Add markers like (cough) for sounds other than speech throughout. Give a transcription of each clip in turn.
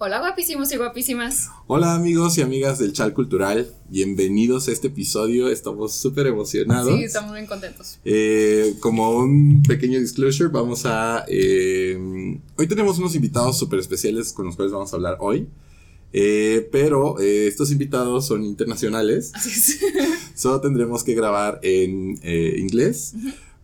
Hola guapísimos y guapísimas. Hola amigos y amigas del Chal Cultural, bienvenidos a este episodio, estamos súper emocionados. Sí, estamos muy contentos. Eh, como un pequeño disclosure, vamos a... eh, hoy tenemos unos invitados súper especiales con los cuales vamos a hablar hoy, Eh, pero eh, estos invitados son internacionales, Así es. (laughs) solo tendremos que grabar en eh, inglés.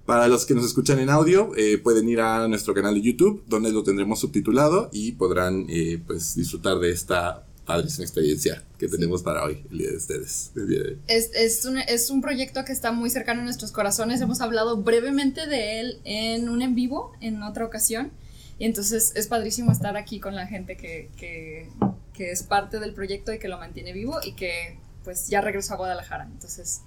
Para los que nos escuchan en audio, eh, pueden ir a nuestro canal de YouTube, donde lo tendremos subtitulado y podrán eh, pues, disfrutar de esta padrísima experiencia que tenemos para hoy, el día de ustedes. día de- Es, es, un, es un proyecto que está muy cercano a nuestros corazones. Hemos hablado brevemente de él en un en vivo, en otra ocasión. Y entonces es padrísimo estar aquí con la gente que, que, que es parte del proyecto y que lo mantiene vivo y que pues ya regresó a Guadalajara. Entonces...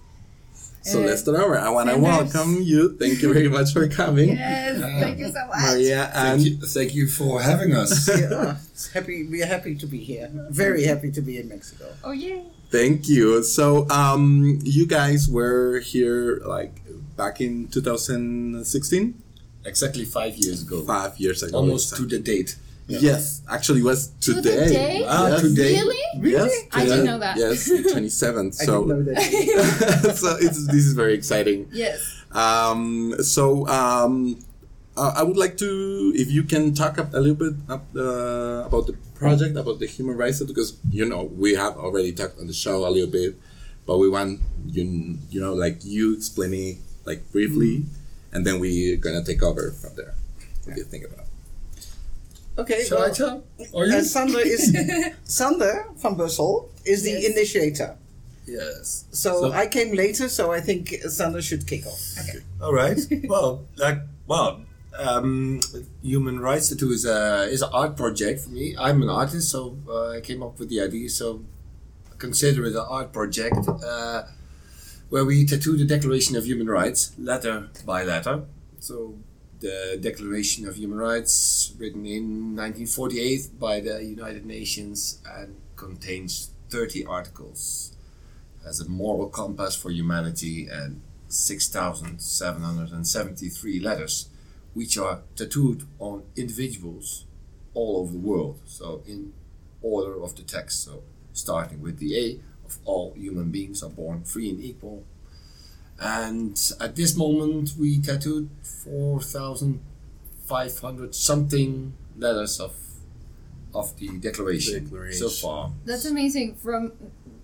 So let's start over. I want to welcome you. Thank you very much for coming. Yes, thank you so much. Maria Thank and you, thank you for having us. (laughs) yeah, happy. We are happy to be here. Very happy to be in Mexico. Oh, yay. thank you. So, um, you guys were here like back in 2016, exactly five years ago. five years ago. Almost to the date. Yes, actually, it was To the today. day? Ah, yes. today. Really? Yes, I didn't know that. Yes, 27th. (laughs) I So, didn't know that. (laughs) so it's, this is very exciting. Yes. Um, so um, uh, I would like to, if you can talk up a little bit up, uh, about the project, about the human rights, because you know we have already talked on the show a little bit, but we want you, you know, like you explaining like briefly, and then we're gonna take over from there. What do you think about? Okay. Shall I well, tell? Or you? uh, Sander is (laughs) Sander van Bussel is the Yes. initiator. Yes. So, So- I came later, so I think Sander should kick off. Okay. All right. (laughs) well, like, well, um, Human Rights Tattoo is a is an art project for me. I'm an artist, so uh, I came up with the idea. So consider it an art project uh, where we tattoo the Declaration of Human Rights letter by letter. So the Declaration of Human Rights, written in 1948 by the United Nations, and contains 30 articles. as a moral compass for humanity and 6,773 letters, which are tattooed on individuals all over the world. So, in order of the text. So, starting with the A of all human beings are born free and equal. And at this moment, we tattooed 4,500 something letters of of the declaration, Declaration. so far. That's amazing. From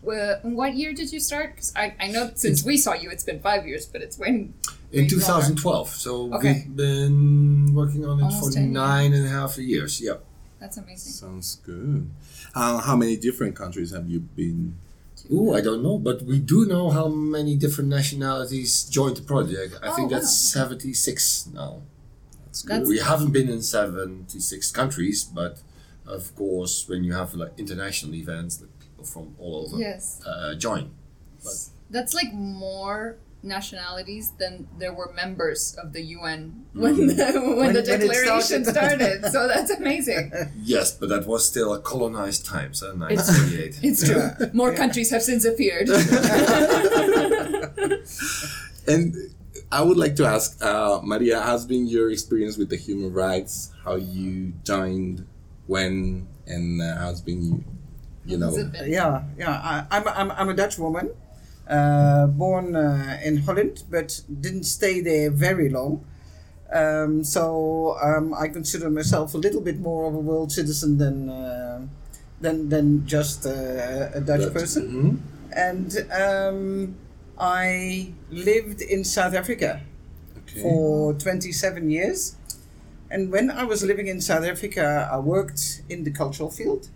uh, what year did you start? Because I, I know since we saw you, it's been five years, but it's when. In way longer. 2012. So Okay. we've been working on it Almost for nine and a half years. Yeah. That's amazing. Sounds good. Uh, how many different countries have you been? Ooh, I don't know, but we do know how many different nationalities joined the project. I Oh, think that's wow. 76 now. That's good. We haven't been in 76 countries, but of course, when you have like international events, like people from all over Yes. uh, join. That's like more nationalities than there were members of the UN when the, (laughs) when, When- the when declaration started. started. so that's amazing. (laughs) Yes, but that was still a colonized time, so 1948. It's true. More countries have since appeared. (laughs) And I would like to ask, uh, Maria, has been your experience with the human rights? How you joined, when, and uh, how's been you, you know? Has it been- Yeah, yeah. I, I'm, I'm, I'm a Dutch woman, uh, born uh, in Holland, but didn't stay there very long. Um, so um, I consider myself a little bit more of a world citizen than uh, than than just uh, a Dutch person. Mhm. And um, I lived in South Africa Okay. for 27 years. And when I was living in South Africa, I worked in the cultural field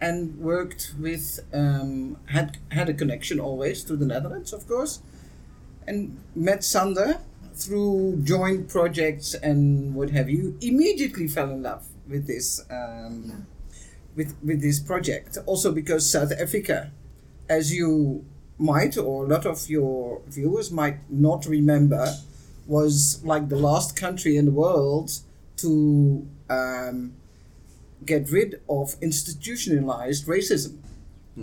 and worked with, um, had, had a connection always to the Netherlands, of course, and met Sander through joint projects and what have you. Immediately fell in love with this. Um, with, with this project also because South Africa as you might or a lot of your viewers might not remember was like the last country in the world to um, get rid of institutionalized racism.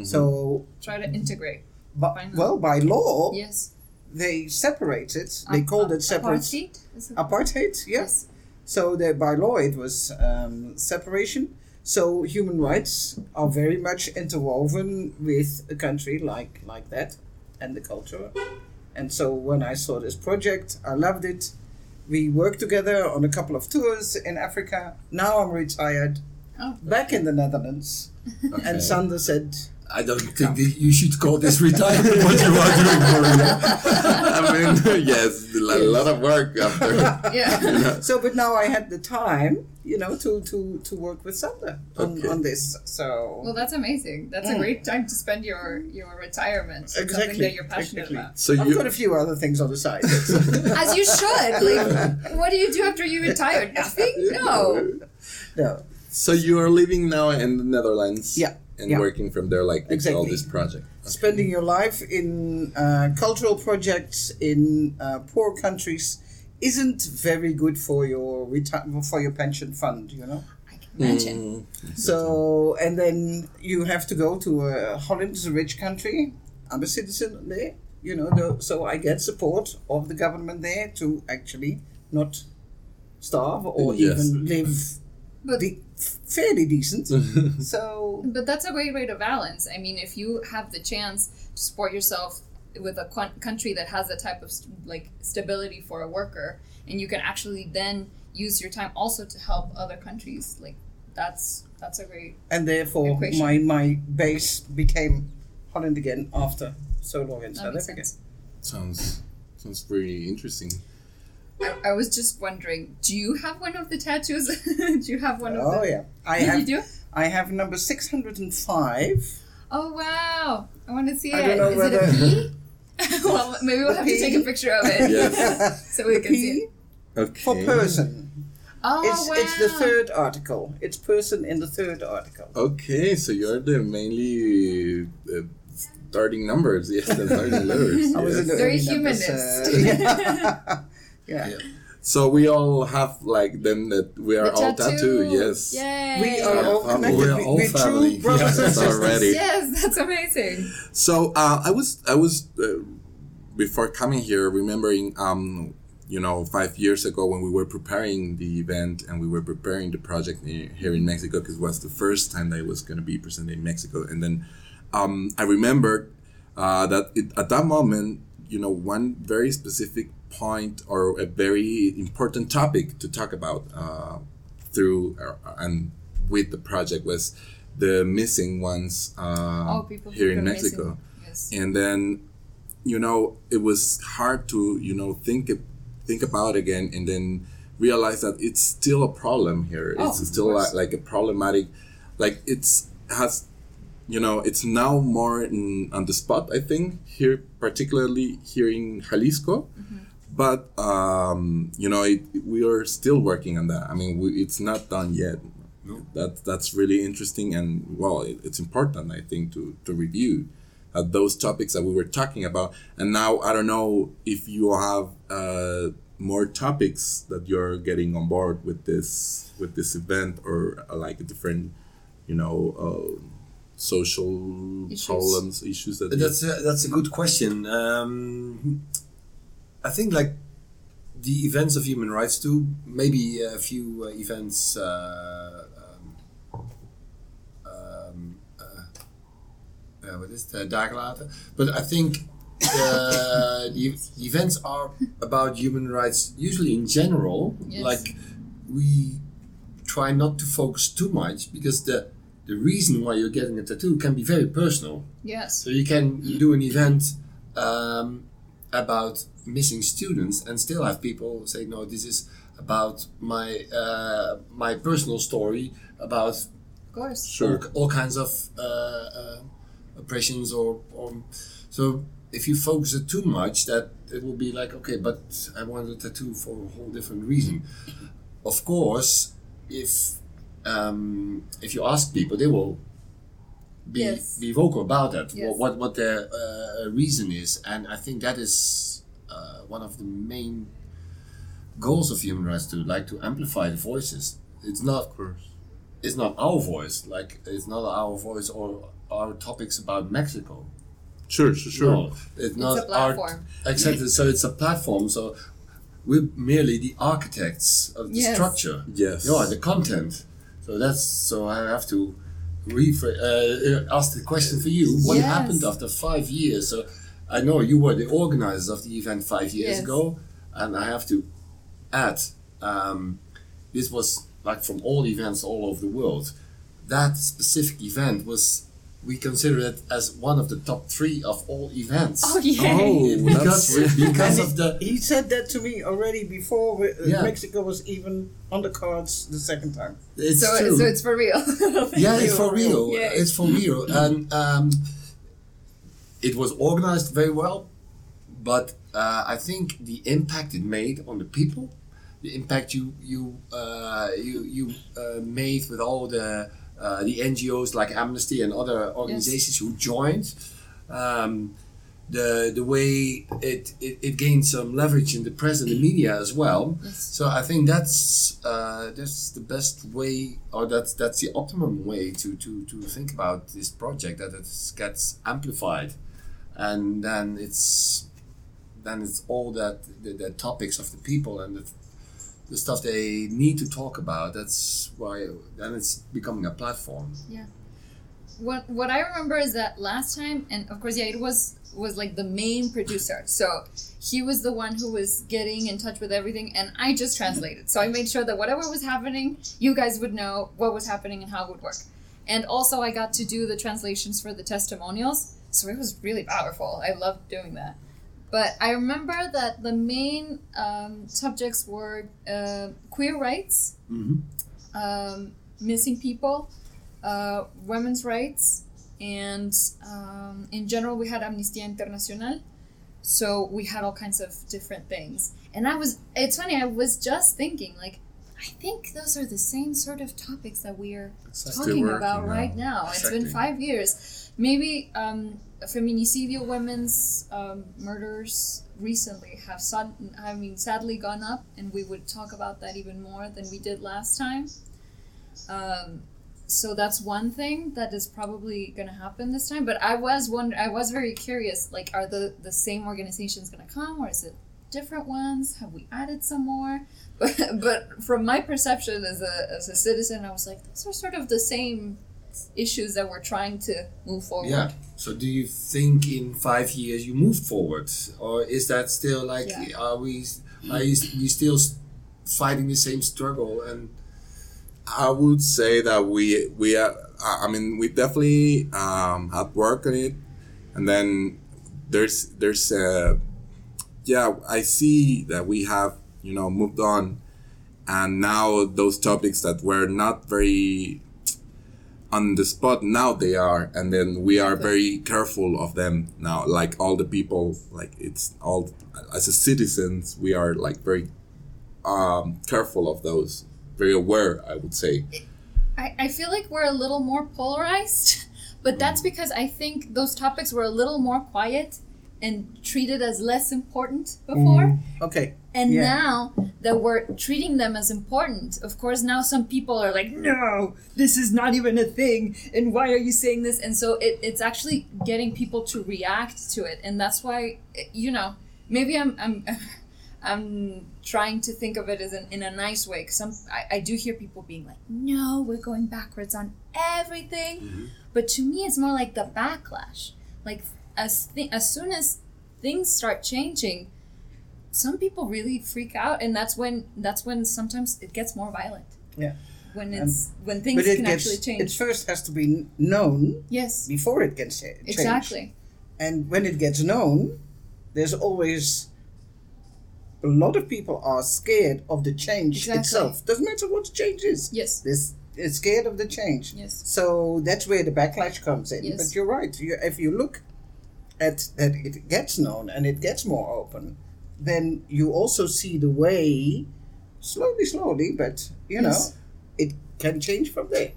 So, Try to integrate. but, Finally. well, by law, Yes. they separated. They called it separate Apartheid? Apartheid. Yeah. Yes. So the, by law, it was um, separation. So human rights are very much interwoven with a country like like that and the culture. And so when I saw this project, I loved it. We worked together on a couple of tours in Africa. Now I'm retired, Oh. back in the Netherlands. Okay. And Sander said, I don't think that you should call this retirement what you are doing for I mean, (laughs) yes, a lot of work after. (laughs) Yeah. so but now I had the time, you know, to to to work with Sander on, Okay. on this. So Well, that's amazing. That's a Mm. great time to spend your your retirement. It's Something Exactly, that you're passionate exactly. about. So I've you, got a few other things on the side. (laughs) As you should. Like, what do you do after you retire? Nothing? No. no. So you are living now in the Netherlands. Yeah, And yeah. working from there, like with all Exactly. this project. spending your life in uh, cultural projects in uh, poor countries isn't very good for your reti- for your pension fund, you know. I can imagine. Mm, So and then you have to go to uh, Holland is a rich country. I'm a citizen there, you know. The, so I get support of the government there to actually not starve or Yes. even live But de- fairly decent. (laughs) so But that's a great way to balance. I mean, if you have the chance to support yourself with a qu- country that has that type of st- like stability for a worker, and you can actually then use your time also to help other countries, like that's that's a great. and therefore Equation. my my base became Holland again after so long in That South makes Africa. sounds sounds pretty interesting. I, I was just wondering, do you have one of the tattoos? (laughs) do you have one of Oh the? yeah, I you have do? I have number six hundred and five. Oh wow! I want to see I it. don't know Is it a whether- P? (laughs) well, maybe we'll The have to take a picture of it Yes. (laughs) so we can see P it. Okay. for person. Oh It's wow! it's the third article. It's person in the third article. Okay, so you're the mainly uh, starting numbers. Yes, the starting letters. I was in yes. the Very humanist. uh, yeah. Yeah. Yeah. So we all have like them that we are The all tattoo. tattooed. Yes. Yay! We are all family. connected. We're all we're family. true brothers and Yes, sisters. already. Yes, that's amazing. So uh, I was I was uh, before coming here remembering um you know five years ago when we were preparing the event and we were preparing the project here in Mexico because it was the first time that it was going to be presented in Mexico and then um, I remembered uh, that it, at that moment you know one very specific point or a very important topic to talk about uh, through uh, and with the project was the missing ones uh, Oh, people here in Mexico. Yes. and then you know it was hard to you know think think about again and then realize that it's still a problem here Oh, it's still course. like, a problematic like it's has you know it's now more in, on the spot i think here particularly here in jalisco Mm-hmm. But um, you know it, we are still working on that i mean we, it's not done yet No. that that's really interesting and well it, it's important i think to to review uh, those topics that we were talking about and now i don't know if you have uh, more topics that you're getting on board with this with this event or uh, like different you know uh, social Issues. problems issues that That's a, that's a good question. Um, I think like the events of human rights too. Maybe a few uh, events. Uh, um, um, uh, uh, what is the Daglater? But I think uh, (laughs) the, the events are about human rights usually in general. Yes. Like we try not to focus too much because the the reason why you're getting a tattoo can be very personal. Yes. So you can do an event um, about missing students and still have people say, no, this is about my uh, my personal story about Of course. sure all, all kinds of uh, uh, oppressions or, or so if you focus it too much that it will be like okay but I want a tattoo for a whole different reason of course if um, if you ask people they will be, Yes. be vocal about that Yes. what, what what their uh, reason is and I think that is uh, one of the main goals of human rights to like to amplify the voices it's not of course it's not our voice. Like it's not our voice or our topics about Mexico. sure sure sure No, it's not a platform. Our, exactly. So it's a platform. So we're merely the architects of the Yes. structure. yes You are the content. So that's so I have to rephr- uh, ask the question for you. What Yes. happened after five years? So I know you were the organizers of the event five years Yes. ago, and I have to add, um, this was like from all events all over the world. That specific event was. We consider it as one of the top three of all events. Oh yeah. Oh, (laughs) because because of the He said that to me already before uh, Yeah. Mexico was even on the cards the second time. it's so, true. so it's for real. (laughs) yeah, it's for real. Yay. It's for real, and um, it was organized very well. But uh, I think the impact it made on the people, the impact you you uh, you you uh, made with all the uh, the NGOs like Amnesty and other organizations who joined. Um, the the way it, it, it gained some leverage in the press and the media as well. Yes. So I think that's uh, that's the best way, or that's that's the optimum way to, to, to think about this project that it gets amplified, and then it's then it's all that the, the topics of the people and the, the stuff they need to talk about. That's why then it's becoming a platform. Yeah. what what I remember is that last time, and of course, yeah, it was was like the main producer. So he was the one who was getting in touch with everything, and I just translated. So I made sure that whatever was happening, you guys would know what was happening and how it would work. And also, I got to do the translations for the testimonials, so it was really powerful. I loved doing that. But I remember that the main um, subjects were uh, queer rights, Mm-hmm. um, missing people, uh, women's rights, and um, in general, we had Amnistía Internacional. So we had all kinds of different things. And I was, it's funny, I was just thinking, like, I think those are the same sort of topics that we are talking about right now. It's been five years. Maybe um, feminicidio, women's um, murders recently have, sad, I mean, sadly gone up, and we would talk about that even more than we did last time. Um, so that's one thing that is probably going to happen this time. But I was wonder, I was very curious. Like, are the the same organizations going to come, or is it different ones? Have we added some more? (laughs) But but from my perception as a as a citizen, I was like, those are sort of the same issues that we're trying to move forward. Yeah. So do you think in five years you move forward, or is that still like Yeah. are we are you, we still fighting the same struggle and I would say that we we are. I mean, we definitely um, had work on it, and then there's there's uh, yeah. I see that we have you know moved on, and now those topics that were not very on the spot now they are and then we are very careful of them now. Like all the people like it's all as a citizens we are like very um careful of those. Very aware i would say. I, I feel like we're a little more polarized, (laughs) but that's because I think those topics were a little more quiet and treated as less important before. Okay. And Yeah. now that we're treating them as important, of course, now some people are like, no, this is not even a thing. And why are you saying this? And so it, it's actually getting people to react to it. And that's why, you know, maybe I'm, I'm, (laughs) I'm trying to think of it as an, in a nice way. Because I, I do hear people being like, no, we're going backwards on everything. Mm-hmm. But to me, it's more like the backlash. Like, as, th- as soon as things start changing, some people really freak out and that's when that's when sometimes it gets more violent Yeah. when it's when things can gets actually change it first has to be known yes before it gets cha- changed. exactly And when it gets known, there's always a lot of people are scared of the change Exactly. itself. Doesn't matter what the change is. yes This is scared of the change. yes So that's where the backlash comes in. Yes. But you're right. You, if you look at that it gets known and it gets more open, then you also see the way, slowly, slowly, but you know, Yes. it can change from there.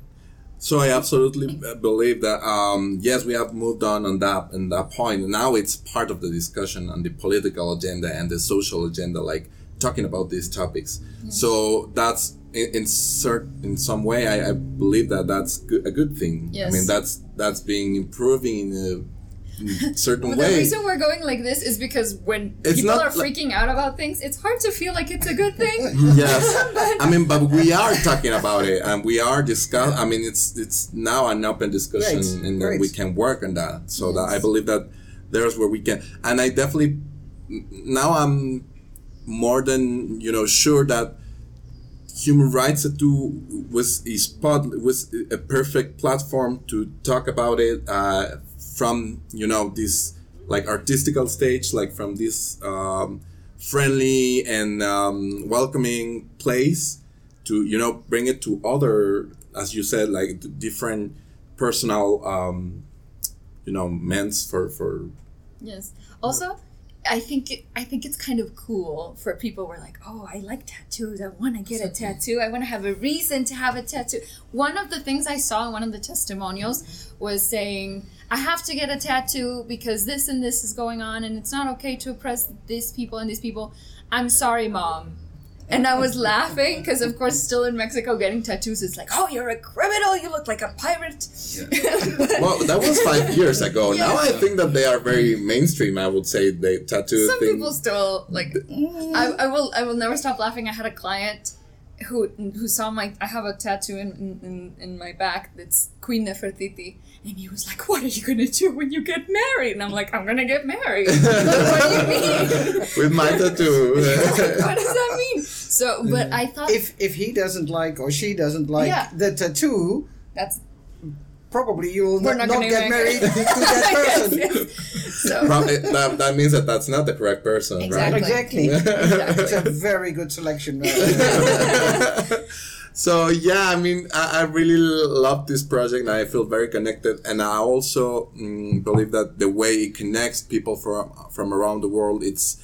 So I absolutely uh, believe that um, yes, we have moved on on that and that point. Now it's part of the discussion on the political agenda and the social agenda, like talking about these topics. So that's in, in cert, in some way, I, I believe that that's good, a good thing. I mean, that's that's being improving in a in certain Well, the reason we're going like this is because when It's people are like- freaking out about things, it's hard to feel like it's a good thing. (laughs) yes. (laughs) I mean but we are talking about it and we are discuss i mean it's it's now an open discussion Great, and then great. we can work on that. So that i believe that there's where we can and i definitely now i'm more than you know sure that human rights tattoo was a spot was a perfect platform to talk about it uh, from you know this like artistical stage like from this um, friendly and um, welcoming place to you know bring it to other as you said like different personal um, you know means for for Yes. Also, I think it, I think it's kind of cool for people who are like, oh, I like tattoos. I want to get a tattoo. I want to have a reason to have a tattoo. One of the things I saw in one of the testimonials was saying, I have to get a tattoo because this and this is going on, and it's not okay to oppress these people and these people. I'm sorry, mom. And I was laughing because, of course, still in Mexico, getting tattoos is like, oh, you're a criminal. You look like a pirate. (laughs) well that was five years ago now i think that they are very mainstream i would say they tattoo Some thing people still like. I, I will. I will never stop laughing. I had a client who who saw my. I have a tattoo in in, in my back that's Queen Nefertiti, and he was like, "What are you gonna do when you get married?" And I'm like, "I'm gonna get married." (laughs) what do you mean? with my tattoo (laughs) what does that mean? So, but I thought If if he doesn't like or she doesn't like Yeah. the tattoo, that's probably you will not, not not get make married (laughs) to that person. yes, yes. So Prob- it- that, that means that that's not the correct person Exactly. Exactly. Exactly. it's a very good selection. Uh, uh, so yeah i mean I, I really love this project and i feel very connected and i also mm, believe that the way it connects people from from around the world it's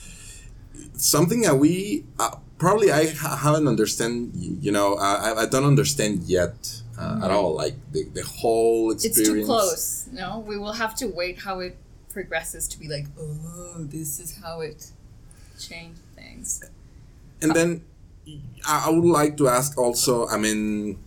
something that we uh, probably i ha- haven't understand you know uh, I, I don't understand yet uh, at all like the, the whole experience it's too close. No, we will have to wait how it progresses to be like, oh, this is how it changed things. And then I I would like to ask also, I mean,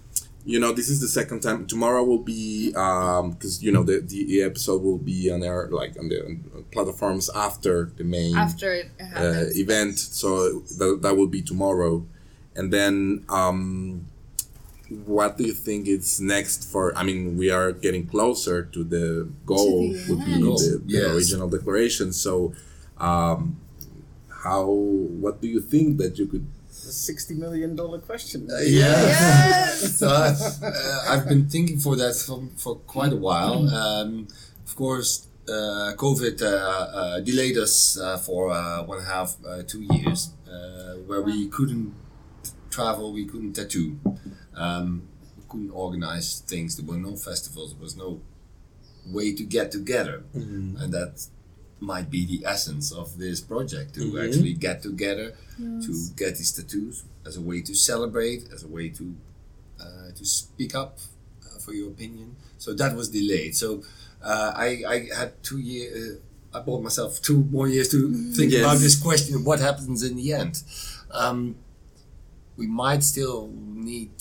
you know, this is the second time. Tomorrow will be, because, you know, the, the episode will be on air, like on the on platforms after the main After it uh, event. So that, that will be tomorrow. And then, um, what do you think is next for? I mean, we are getting closer to the goal, the would be end. the, the Yes. original declaration. So, um, how? What do you think that you could a sixty million dollar question. yes. (laughs) so I've, uh, I've been thinking for that for, for quite a while. Um, of course, uh, COVID uh, uh, delayed us uh, for uh, one and a half, uh, two years, uh, where we couldn't travel, we couldn't tattoo, um, we couldn't organize things. There were no festivals, there was no way to get together, and that might be the essence of this project to Mhm. actually get together to get these tattoos as a way to celebrate, as a way to uh, to speak up uh, for your opinion. So that was delayed. So uh, I I had two year. Uh, I bought myself two more years to think Yes. about this question: of What happens in the end? Um, we might still need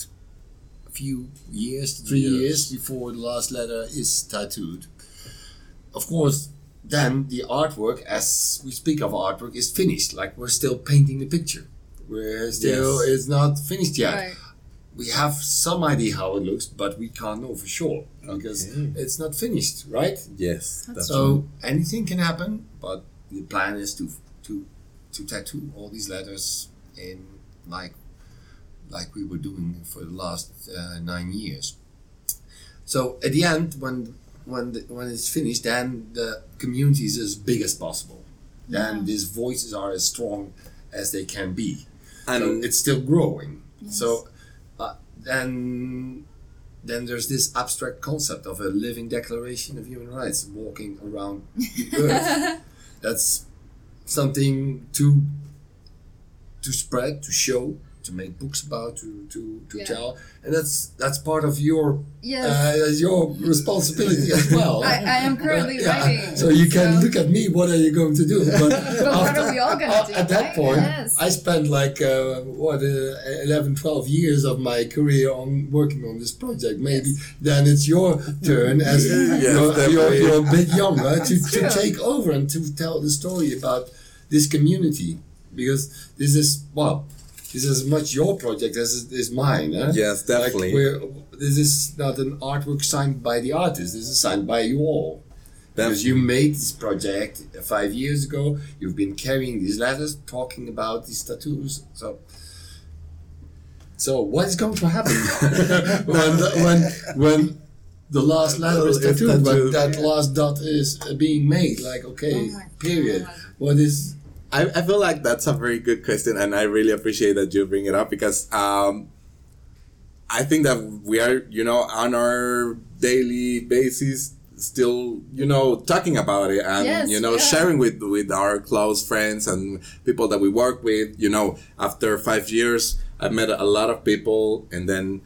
a few years, three Yes. years before the last letter is tattooed. Of course, then the artwork, as we speak of artwork, is finished. Like we're still painting the picture. We're still, Yes. it's not finished yet. Right. We have some idea how it looks, but we can't know for sure because Okay. it's not finished, right? Yes, That's that's So anything can happen, but the plan is to to to tattoo all these letters in like like we were doing for the last uh, nine years. So at the end, when when the, when it's finished, then the community is as big as possible. Then Yeah. these voices are as strong as they can be. And so it's still growing. So uh, then then there's this abstract concept of a living declaration of human rights walking around the (laughs) earth. That's something to to spread, to show, to make books about, to to, to Yeah. tell, and that's that's part of your Yes. uh, your responsibility as (laughs) well. I, I am currently Yeah, writing. So you can look at me. What are you going to do? (laughs) But, what are we all gonna do, At that right? point, Yes. I spent like uh, what uh, 11, 12 years of my career on working on this project. Maybe then it's your turn (laughs) as Yes, you're, you're, definitely. you're a bit younger to, to take over and to tell the story about this community because this is well. This is as much your project as it is mine. Huh? Yes, definitely. Like we're, this is not an artwork signed by the artist. This is signed by you all. Because you made this project five years ago, you've been carrying these letters, talking about these tattoos. So, so what is going to happen (laughs) (laughs) when the, when when the last letter is tattooed, tattooed. when that last dot is uh, being made? Like, okay, Oh period. God. What is? I, I feel like that's a very good question, and I really appreciate that you bring it up because um, I think that we are, you know, on our daily basis, still, you know, talking about it and Yes, you know, yeah. sharing with with our close friends and people that we work with. You know, after five years, I've met a lot of people, and then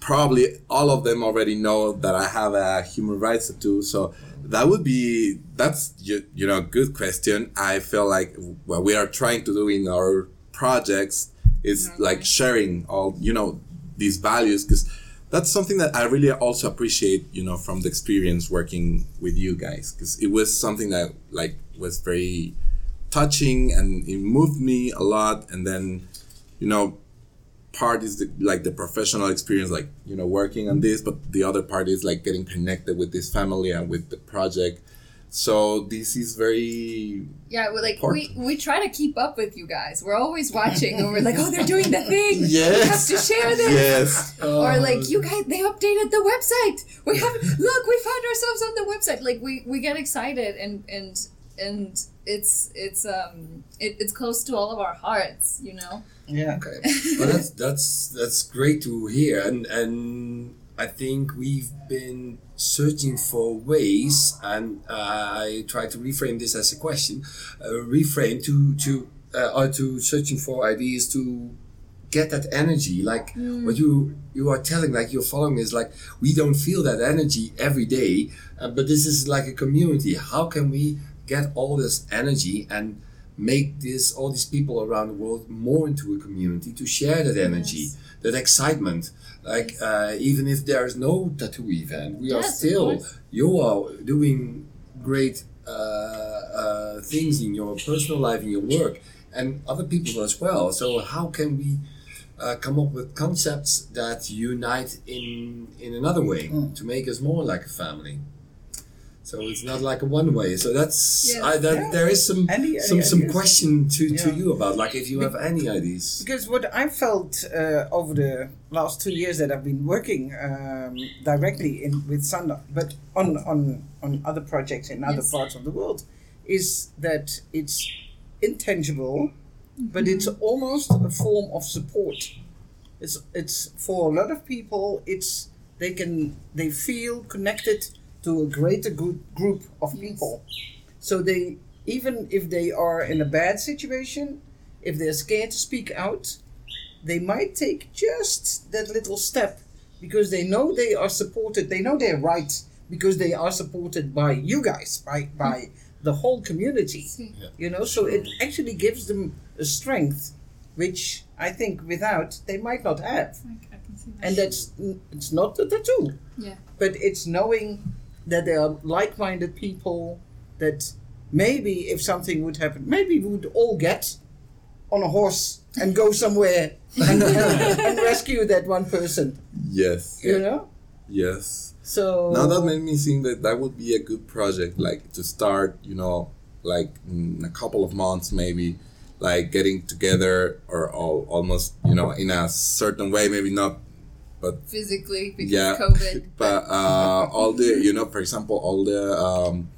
probably all of them already know that I have a human rights tattoo. So that would be that's you, you know a good question. I feel like what we are trying to do in our projects is mm-hmm. like sharing all you know these values because that's something that I really also appreciate you know from the experience working with you guys because it was something that like was very touching and it moved me a lot and then you know part is the, like the professional experience like you know working on this but the other part is like getting connected with this family and with the project so this is very Yeah, we like Important. we we try to keep up with you guys. We're always watching, (laughs) and we're like, oh, they're doing the thing. We have Yes. to share this. yes Or like you guys, they updated the website. We have (laughs) look, we found ourselves on the website. Like we we get excited and and and it's it's um it, it's close to all of our hearts, you know. Yeah. Okay, well, that's that's that's great to hear, and and I think we've been searching for ways, and uh, I try to reframe this as a question, uh, reframe to to uh, or to searching for ideas to get that energy, like what you you are telling, like you're following is like we don't feel that energy every day, uh, but this is like a community. How can we get all this energy and make this all these people around the world more into a community to share that energy, that excitement. Like uh, even if there is no tattoo event, we are Yes, of still you are doing great uh, uh, things in your personal life, in your work, and other people as well. So how can we uh, come up with concepts that unite in in another way to make us more like a family? So it's not like a one way. So that's Yes. I, that Yeah. there is some Any- any some some ideas? question to, to Yeah. you about like if you have any ideas. Because what I felt uh, over the last two years that I've been working um, directly in with Sander, but on, on, on other projects in other Yes. parts of the world, is that it's intangible, but it's almost a form of support. It's it's for a lot of people. It's they can they feel connected to a greater group group of Yes. people. So they even if they are in a bad situation, if they're scared to speak out, they might take just that little step because they know they are supported. They know they're right because they are supported by you guys, by by the whole community. See. You know, so it actually gives them a strength which I think without they might not have. I that. And that's it's not the tattoo yeah. but it's knowing that there are like-minded people that maybe if something would happen maybe we would all get on a horse and go somewhere and, (laughs) and, rescue that one person. Yes. You know? Yes. So now that made me think that that would be a good project like to start you know like in a couple of months maybe like getting together or all, almost you know in a certain way maybe not But physically because yeah of COVID. (laughs) but uh all the you know for example all the um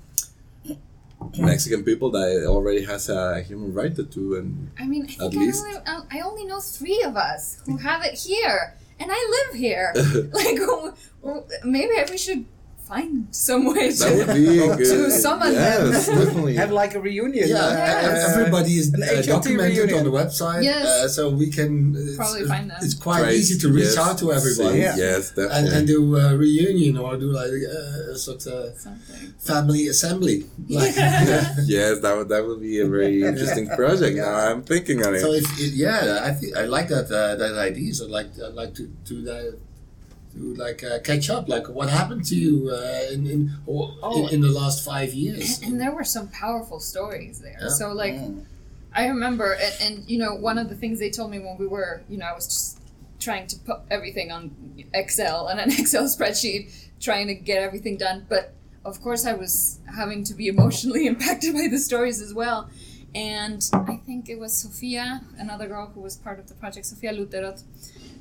mexican people that already has a human right tattoo and I mean, I At think I least. only, I- only know three of us who have it here, and I live here. (laughs) (laughs) like, maybe we should find some way That would to. be To good. summon yes, them. definitely. Have like a reunion. Yeah, uh, everybody is uh, documented reunion. on the website, Yes. uh, so we can uh, Probably it's, find them. It's quite Trace, easy to reach yes, out to everybody. Yeah. Yes, And, definitely. and do a reunion or do like uh, a sort of Something. family assembly. Like, (laughs) yes, that would that would be a very interesting project. Yeah. Now I'm thinking on it. So if it, yeah, I think I like that uh, that idea. So like I'd like to do uh, to like uh, catch up. Like what happened to you uh, in in, Oh. in in the last five years? And, and there were some powerful stories there. Yeah. So like Mm. I remember, and, and you know, one of the things they told me when we were, you know, I was just trying to put everything on Excel and an (laughs) Excel spreadsheet, trying to get everything done. But of course, I was having to be emotionally (laughs) impacted by the stories as well. And I think it was Sofia, another girl who was part of the project, Sofia Luterot.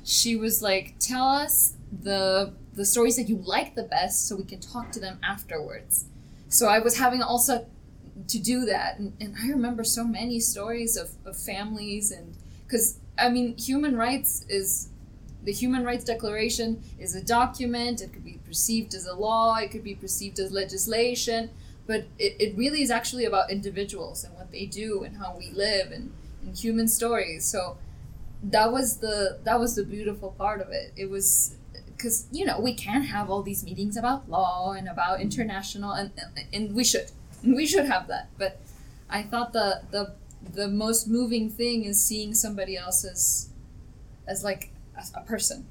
She was like, "Tell us the the stories that you like the best, so we can talk to them afterwards." So I was having also to do that and, and i remember so many stories of, of families and because i mean human rights is the human rights declaration is a document. It could be perceived as a law. It could be perceived as legislation. But it, it really is actually about individuals and what they do and how we live and, and human stories. So that was the that was the beautiful part of it it was because you know we can have all these meetings about law and about international and and we should and (laughs) we should have that but i thought the the the most moving thing is seeing somebody else as as like a, a person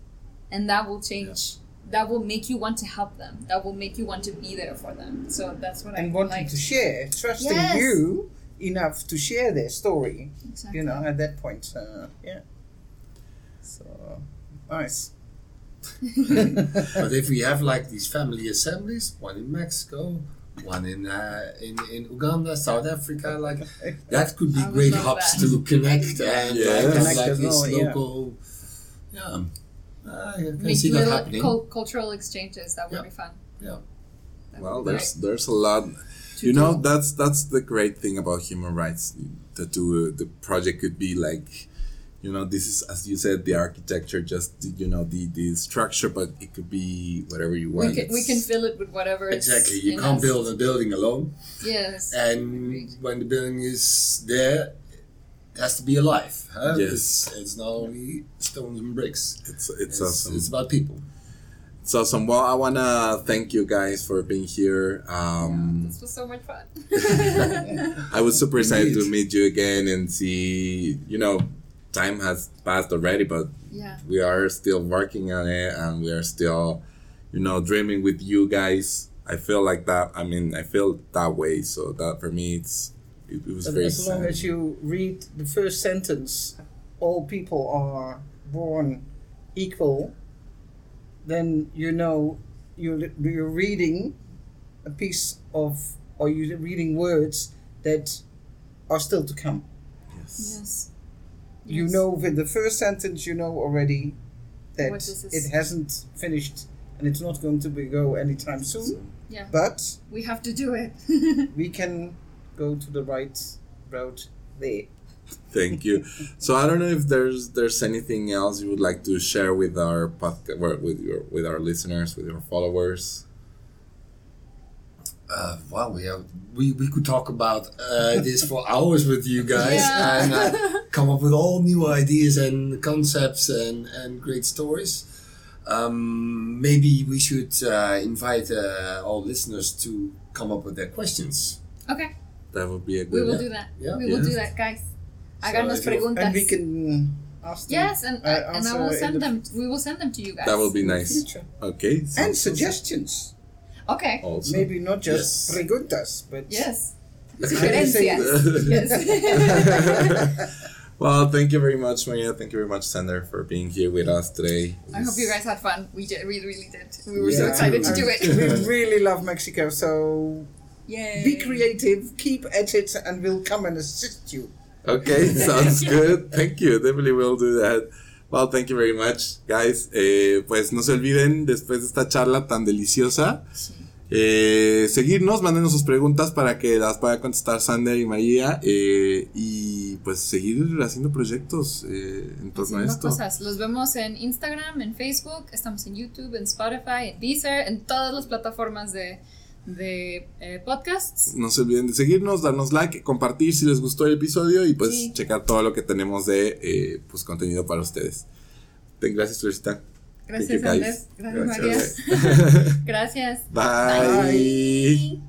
and that will change that will make you want to help them that will make you want to be there for them so that's what and i and wanting like to share, trusting Yes. you enough to share their story. exactly. You know, at that point, uh, yeah. So nice. But if we have like these family assemblies, one in Mexico, one in uh, in in Uganda, South Africa, like that could be great hubs that. to connect and Yeah. like, Connect like this well, local. Yeah, Uh, I can make see that happening. cul- cultural exchanges that would Yeah. be fun Yeah. That well, would be there's there's a lot. You know, do. that's that's the great thing about human rights. That do the project could be like, you know, this is as you said, the architecture, just the, you know the the structure, but it could be whatever you want. we can, we can fill it with whatever is Exactly. You can't us. build a building alone, yes and when the building is there, it has to be alive. Huh? Yes. It's, it's not only stones and bricks. It's it's, It's, awesome. it's about people. It's awesome. Well, I wanna thank you guys for being here. Um, this was so much fun (laughs) I was super excited to meet you again and see. You know, time has passed already, but yeah we are still working on it, and we are still, you know, dreaming with you guys. I feel like that. I mean, I feel that way. So that for me, it's it, it was But very. as long sad. as you read the first sentence, all people are born equal, then you know you're, you're reading a piece of, or you're reading words that are still to come. yes. yes You Yes. know, with the first sentence, you know already that What this is. it hasn't finished and it's not going to be go anytime soon. Yeah. But we have to do it (laughs) we can go to the right route there. Thank you. So I don't know if there's there's anything else you would like to share with our podcast, with your with our listeners, with your followers. Uh, wow, we have we, we could talk about uh, this for hours with you guys (laughs) Yeah. and uh, come up with all new ideas and concepts and, and great stories. Um, maybe we should uh, invite uh, all listeners to come up with their questions. okay That would be a good. we good. will do that Yeah. we will Yeah. do that guys So háganos if preguntas And we can ask them. yes and, uh, and I will send the them we will send them to you guys That will be nice. future. Okay. And suggestions. okay Also. Maybe not just Yes. preguntas, but yes (laughs) (laughs) Yes. sugerencias (laughs) yes well, thank you very much, Maria. Thank you very much, Sander, for being here with us today. I hope you guys had fun we did we really did we were so Yeah. excited to do it. we really love Mexico, so Yay. be creative, keep at it, and we'll come and assist you. Okay, (laughs) sounds good. Thank you. Definitely will do that. Well, thank you very much, guys. Eh, pues no se olviden, después de esta charla tan deliciosa, eh, seguirnos, mándenos sus preguntas para que las pueda contestar Sander y María. eh, y pues seguir haciendo proyectos eh, en torno a esto. cosas. Los vemos en Instagram, en Facebook, estamos en YouTube, en Spotify, en Deezer, en todas las plataformas de, de eh, podcasts. No se olviden de seguirnos, darnos like, compartir si les gustó el episodio y pues Sí. checar todo lo que tenemos de eh, pues contenido para ustedes. Te- Gracias, Florecita. Gracias, Andrés. Gracias, Gracias. María. (laughs) Gracias. Bye. Bye.